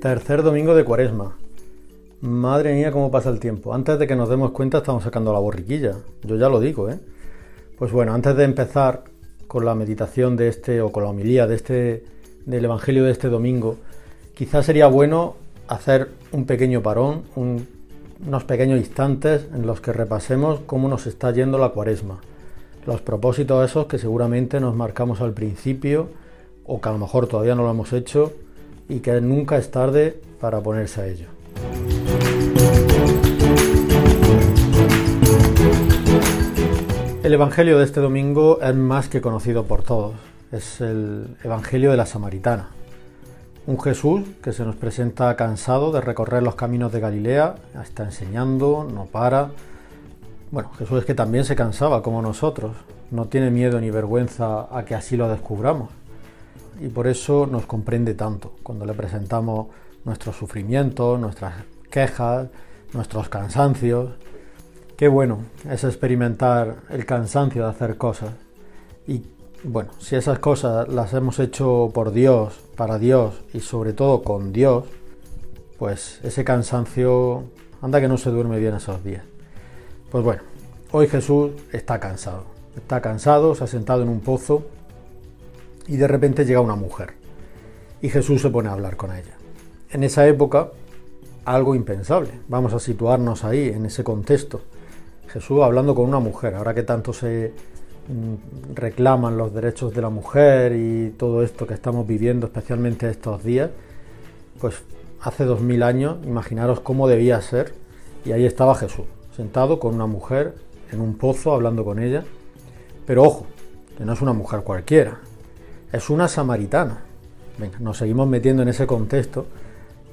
Tercer domingo de cuaresma. Madre mía, cómo pasa el tiempo. Antes de que nos demos cuenta estamos sacando la borriquilla. Yo ya lo digo, ¿eh? Pues bueno, antes de empezar con la meditación de este o con la homilía de este del evangelio de este domingo, quizás sería bueno hacer un pequeño parón, unos pequeños instantes en los que repasemos cómo nos está yendo la cuaresma. Los propósitos esos que seguramente nos marcamos al principio o que a lo mejor todavía no lo hemos hecho y que nunca es tarde para ponerse a ello. El Evangelio de este domingo es más que conocido por todos. Es el Evangelio de la Samaritana. Un Jesús que se nos presenta cansado de recorrer los caminos de Galilea, está enseñando, no para. Bueno, Jesús es que también se cansaba como nosotros, no tiene miedo ni vergüenza a que así lo descubramos. Y por eso nos comprende tanto cuando le presentamos nuestros sufrimientos, nuestras quejas, nuestros cansancios. Qué bueno es experimentar el cansancio de hacer cosas. Y bueno, si esas cosas las hemos hecho por Dios, para Dios y sobre todo con Dios, pues ese cansancio, anda que no se duerme bien esos días. Pues bueno, hoy Jesús está cansado. Está cansado, se ha sentado en un pozo y de repente llega una mujer. Y Jesús se pone a hablar con ella. En esa época, algo impensable. Vamos a situarnos ahí, en ese contexto. Jesús hablando con una mujer, ahora que tanto se mm, reclaman los derechos de la mujer y todo esto que estamos viviendo, especialmente estos días, pues hace dos mil años, imaginaros cómo debía ser, y ahí estaba Jesús, sentado con una mujer en un pozo hablando con ella, pero ojo, que no es una mujer cualquiera, es una samaritana. Venga, nos seguimos metiendo en ese contexto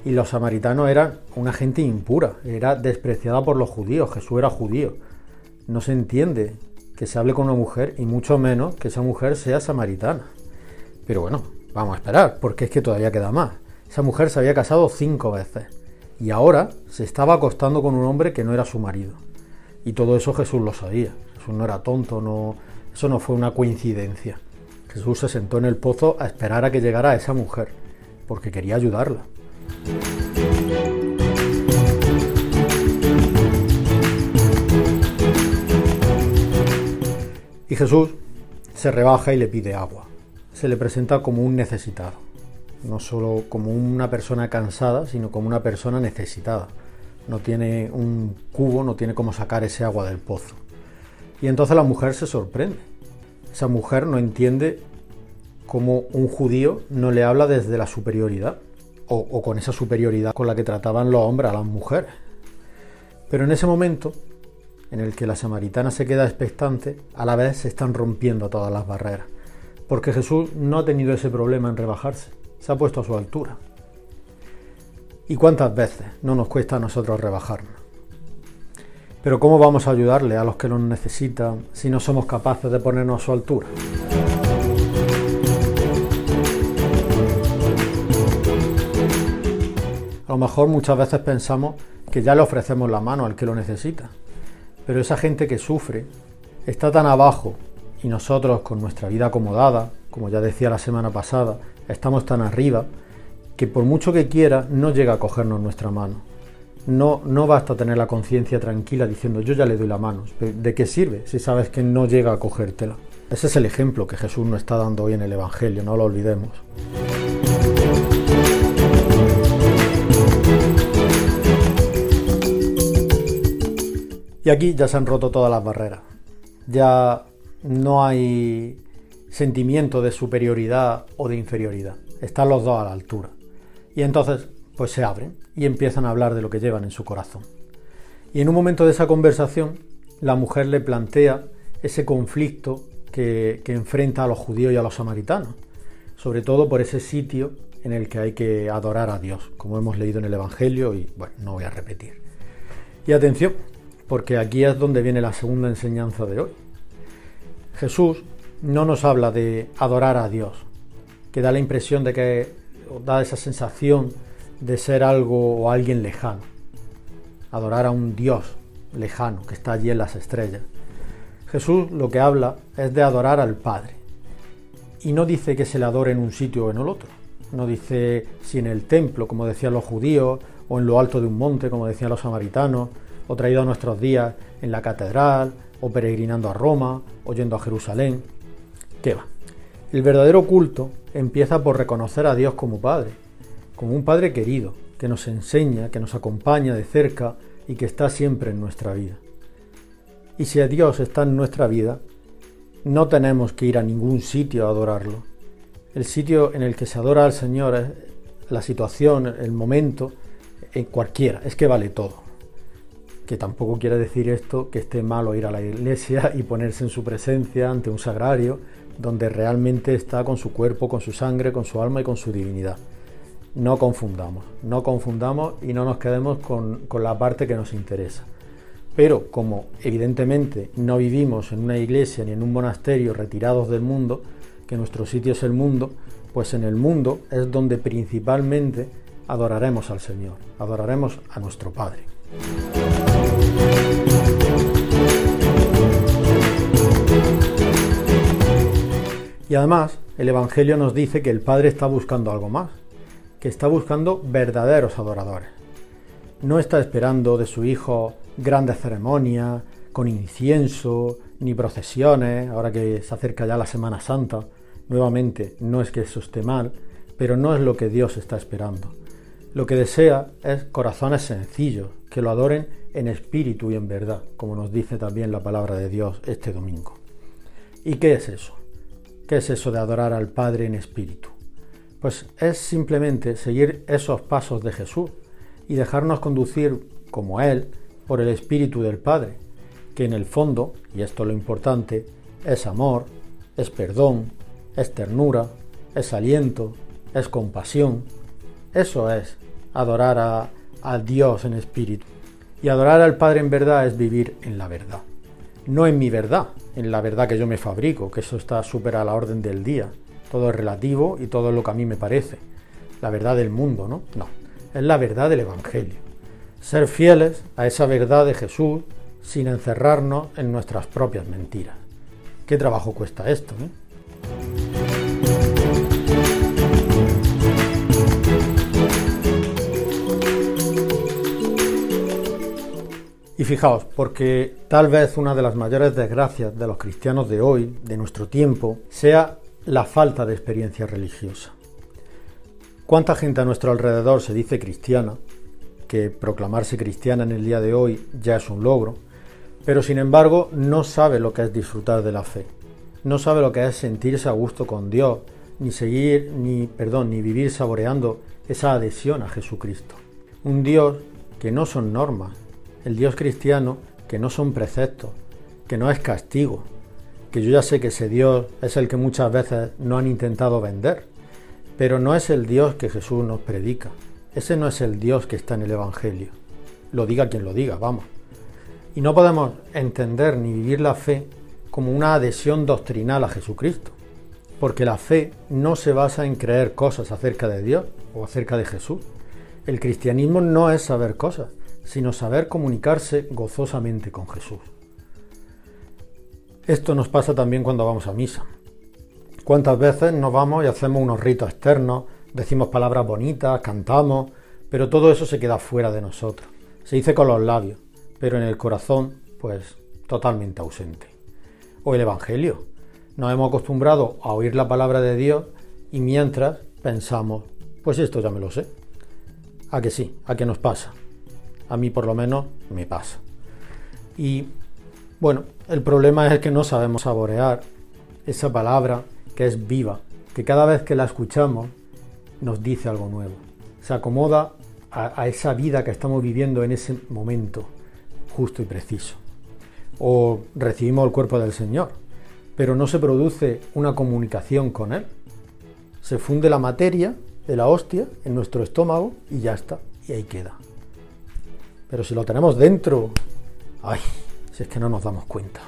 y los samaritanos eran una gente impura, era despreciada por los judíos, Jesús era judío. No se entiende que se hable con una mujer y mucho menos que esa mujer sea samaritana. Pero bueno, vamos a esperar, porque es que todavía queda más. Esa mujer se había casado cinco veces y ahora se estaba acostando con un hombre que no era su marido. Y todo eso Jesús lo sabía. Jesús no era tonto, no, eso no fue una coincidencia. Jesús se sentó en el pozo a esperar a que llegara esa mujer, porque quería ayudarla. Y Jesús se rebaja y le pide agua. Se le presenta como un necesitado, no solo como una persona cansada, sino como una persona necesitada. No tiene un cubo, no tiene cómo sacar ese agua del pozo. Y entonces la mujer se sorprende. Esa mujer no entiende cómo un judío no le habla desde la superioridad, o, con esa superioridad con la que trataban los hombres a las mujeres. Pero en ese momento, en el que la samaritana se queda expectante, a la vez se están rompiendo todas las barreras, porque Jesús no ha tenido ese problema en rebajarse, se ha puesto a su altura. ¿Y cuántas veces no nos cuesta a nosotros rebajarnos? Pero ¿cómo vamos a ayudarle a los que nos necesitan si no somos capaces de ponernos a su altura? A lo mejor muchas veces pensamos que ya le ofrecemos la mano al que lo necesita, pero esa gente que sufre está tan abajo y nosotros con nuestra vida acomodada, como ya decía la semana pasada, estamos tan arriba que por mucho que quiera no llega a cogernos nuestra mano. No, no basta tener la conciencia tranquila diciendo yo ya le doy la mano. ¿De qué sirve si sabes que no llega a cogértela? Ese es el ejemplo que Jesús nos está dando hoy en el Evangelio, no lo olvidemos. Y aquí ya se han roto todas las barreras. Ya no hay sentimiento de superioridad o de inferioridad. Están los dos a la altura. Y entonces, pues se abren y empiezan a hablar de lo que llevan en su corazón. Y en un momento de esa conversación, la mujer le plantea ese conflicto que, enfrenta a los judíos y a los samaritanos, sobre todo por ese sitio en el que hay que adorar a Dios, como hemos leído en el Evangelio y bueno, no voy a repetir. Y atención, porque aquí es donde viene la segunda enseñanza de hoy. Jesús no nos habla de adorar a Dios, que da la impresión de que da esa sensación de ser algo o alguien lejano. Adorar a un Dios lejano que está allí en las estrellas. Jesús lo que habla es de adorar al Padre, Y no dice que se le adore en un sitio o en el otro. No dice si en el templo, como decían los judíos, o en lo alto de un monte, como decían los samaritanos, o traído a nuestros días en la catedral, o peregrinando a Roma, o yendo a Jerusalén. ¿Qué va? El verdadero culto empieza por reconocer a Dios como Padre, como un Padre querido, que nos enseña, que nos acompaña de cerca y que está siempre en nuestra vida. Y si a Dios está en nuestra vida, no tenemos que ir a ningún sitio a adorarlo. El sitio en el que se adora al Señor es la situación, el momento, en cualquiera, es que vale todo. Que tampoco quiere decir esto que esté malo ir a la iglesia y ponerse en su presencia ante un sagrario, donde realmente está con su cuerpo, con su sangre, con su alma y con su divinidad. No confundamos, no confundamos y no nos quedemos con, con la parte que nos interesa. Pero como evidentemente no vivimos en una iglesia ni en un monasterio retirados del mundo, que nuestro sitio es el mundo, pues en el mundo es donde principalmente adoraremos al Señor, adoraremos a nuestro Padre. Y además, el Evangelio nos dice que el Padre está buscando algo más, que está buscando verdaderos adoradores. No está esperando de su Hijo grandes ceremonias, con incienso, ni procesiones, ahora que se acerca ya la Semana Santa. Nuevamente, no es que eso esté mal, pero no es lo que Dios está esperando. Lo que desea es corazones sencillos, que lo adoren en espíritu y en verdad, como nos dice también la palabra de Dios este domingo. ¿Y qué es eso? ¿Qué es eso de adorar al Padre en espíritu? Pues es simplemente seguir esos pasos de Jesús y dejarnos conducir como Él por el Espíritu del Padre, que en el fondo, y esto es lo importante, es amor, es perdón, es ternura, es aliento, es compasión. Eso es adorar a, Dios en espíritu. Y adorar al Padre en verdad es vivir en la verdad. No en mi verdad, en la verdad que yo me fabrico, que eso está súper a la orden del día. Todo es relativo y todo es lo que a mí me parece. La verdad del mundo, ¿no? No, es la verdad del Evangelio ser fieles a esa verdad de Jesús sin encerrarnos en nuestras propias mentiras. ¿Qué trabajo cuesta esto? Eh? Fijaos, porque tal vez una de las mayores desgracias de los cristianos de hoy, de nuestro tiempo, sea la falta de experiencia religiosa. ¿Cuánta gente a nuestro alrededor se dice cristiana, que proclamarse cristiana en el día de hoy ya es un logro, pero sin embargo no sabe lo que es disfrutar de la fe, no sabe lo que es sentirse a gusto con Dios, ni seguir, ni, perdón, ni vivir saboreando esa adhesión a Jesucristo. Un Dios que no son normas, el Dios cristiano que no son preceptos, que no es castigo, que yo ya sé que ese Dios es el que muchas veces no han intentado vender, pero no es el Dios que Jesús nos predica, ese no es el Dios que está en el Evangelio. Lo diga quien lo diga, vamos. Y no podemos entender ni vivir la fe como una adhesión doctrinal a Jesucristo. Porque la fe no se basa en creer cosas acerca de Dios o acerca de Jesús. El cristianismo no es saber cosas, sino saber comunicarse gozosamente con Jesús. Esto nos pasa también cuando vamos a misa. ¿Cuántas veces nos vamos y hacemos unos ritos externos, decimos palabras bonitas, cantamos, pero todo eso se queda fuera de nosotros. Se dice con los labios, pero en el corazón, pues totalmente ausente. O el Evangelio. Nos hemos acostumbrado a oír la palabra de Dios y mientras pensamos, pues esto ya me lo sé. A que sí, a que nos pasa. A mí por lo menos me pasa. Y bueno, el problema es que no sabemos saborear esa palabra que es viva, que cada vez que la escuchamos nos dice algo nuevo. Se acomoda a, esa vida que estamos viviendo en ese momento justo y preciso. O recibimos el cuerpo del Señor, pero no se produce una comunicación con Él. Se funde la materia de la hostia en nuestro estómago y ya está, y ahí queda. Pero si lo tenemos dentro, ay, si es que no nos damos cuenta.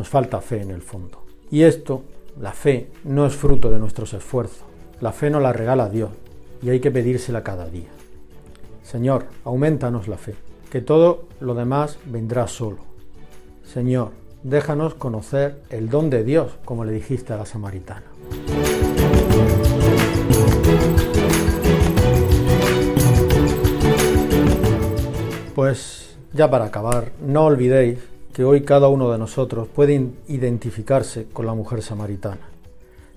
nos falta fe en el fondo. Y esto, la fe, no es fruto de nuestros esfuerzos. La fe nos la regala Dios y hay que pedírsela cada día. Señor, aumentanos la fe. que todo lo demás vendrá solo. Señor, déjanos conocer el don de Dios, como le dijiste a la samaritana. Pues ya para acabar, no olvidéis que hoy cada uno de nosotros puede identificarse con la mujer samaritana.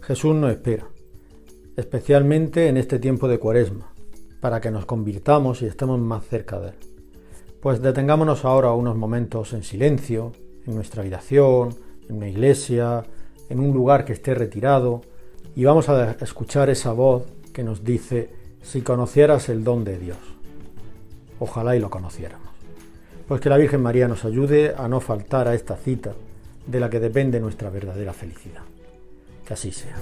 Jesús nos espera, especialmente en este tiempo de cuaresma, para que nos convirtamos y estemos más cerca de Él. Pues detengámonos ahora unos momentos en silencio, en nuestra habitación, en una iglesia, en un lugar que esté retirado, y vamos a escuchar esa voz que nos dice, si conocieras el don de Dios. Ojalá y lo conociéramos. Pues que la Virgen María nos ayude a no faltar a esta cita de la que depende nuestra verdadera felicidad. Que así sea.